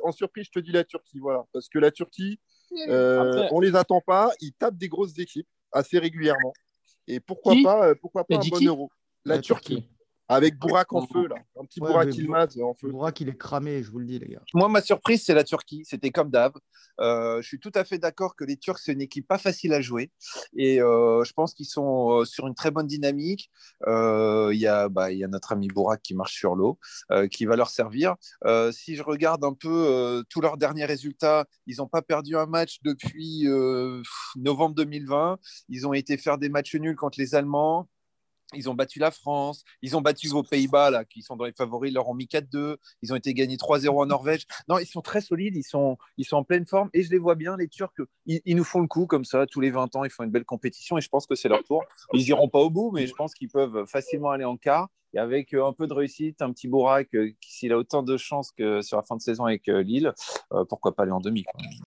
En surprise, je te dis la Turquie, voilà. Parce que la Turquie, euh, on les attend pas. Ils tapent des grosses équipes assez régulièrement. Et pourquoi pas, euh, pourquoi pas un bon euro? La, Turquie. Avec Bourak en feu, là. Un petit Bourak Ilmaz en feu. Bourak, il est cramé, je vous le dis, les gars. Moi, ma surprise, c'est la Turquie. C'était comme d'hab. Euh, je suis tout à fait d'accord que les Turcs, c'est une équipe pas facile à jouer. Et euh, je pense qu'ils sont euh, sur une très bonne dynamique. Il y, a, bah, y a notre ami Bourak qui marche sur l'eau, qui va leur servir. si je regarde un peu tous leurs derniers résultats, ils n'ont pas perdu un match depuis novembre 2020. Ils ont été faire des matchs nuls contre les Allemands. Ils ont battu la France, ils ont battu vos Pays-Bas, là, qui sont dans les favoris, ils leur ont mis 4-2, ils ont été gagnés 3-0 en Norvège. Non, ils sont très solides, ils sont, ils sont en pleine forme, et je les vois bien, les Turcs, ils, nous font le coup comme ça, tous les 20 ans, ils font une belle compétition, et je pense que c'est leur tour. Ils iront pas au bout, mais je pense qu'ils peuvent facilement aller en quart, et avec euh, un peu de réussite, un petit Bourak, euh, s'il a autant de chances que sur la fin de saison avec euh, Lille, pourquoi pas aller en demi